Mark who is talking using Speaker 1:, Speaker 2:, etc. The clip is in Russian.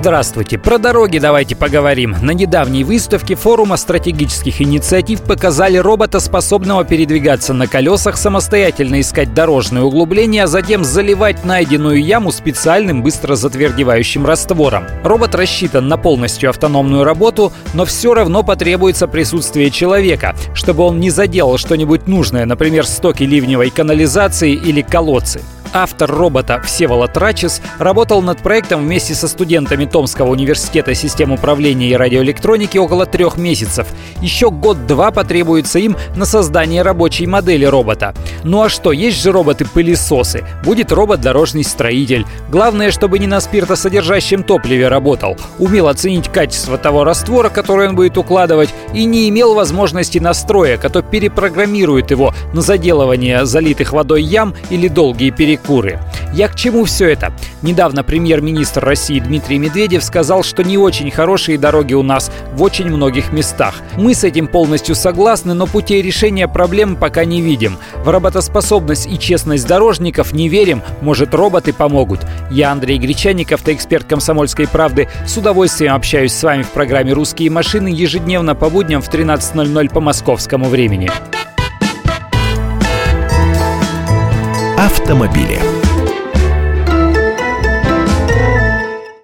Speaker 1: Здравствуйте. Про дороги давайте поговорим. На недавней выставке форума стратегических инициатив показали робота, способного передвигаться на колесах, самостоятельно искать дорожные углубления, а затем заливать найденную яму специальным быстро затвердевающим раствором. Робот рассчитан на полностью автономную работу, но все равно потребуется присутствие человека, чтобы он не заделал что-нибудь нужное, например, стоки ливневой канализации или колодцы. Автор робота Всеволод Рачес работал над проектом вместе со студентами Томского университета систем управления и радиоэлектроники около трех месяцев. Еще год-два потребуется им на создание рабочей модели робота. Ну а что, есть же роботы-пылесосы. Будет робот-дорожный строитель. Главное, чтобы не на спиртосодержащем топливе работал, умел оценить качество того раствора, который он будет укладывать, и не имел возможности настроек, а то перепрограммирует его на заделывание залитых водой ям или долгие перекрытия куры. Я к чему все это? Недавно премьер-министр России Дмитрий Медведев сказал, что не очень хорошие дороги у нас в очень многих местах. Мы с этим полностью согласны, но путей решения проблем пока не видим. В работоспособность и честность дорожников не верим, может роботы помогут. Я Андрей Гречаников, ты эксперт комсомольской правды. С удовольствием общаюсь с вами в программе «Русские машины» ежедневно по будням в 13.00 по московскому времени.
Speaker 2: Автомобили.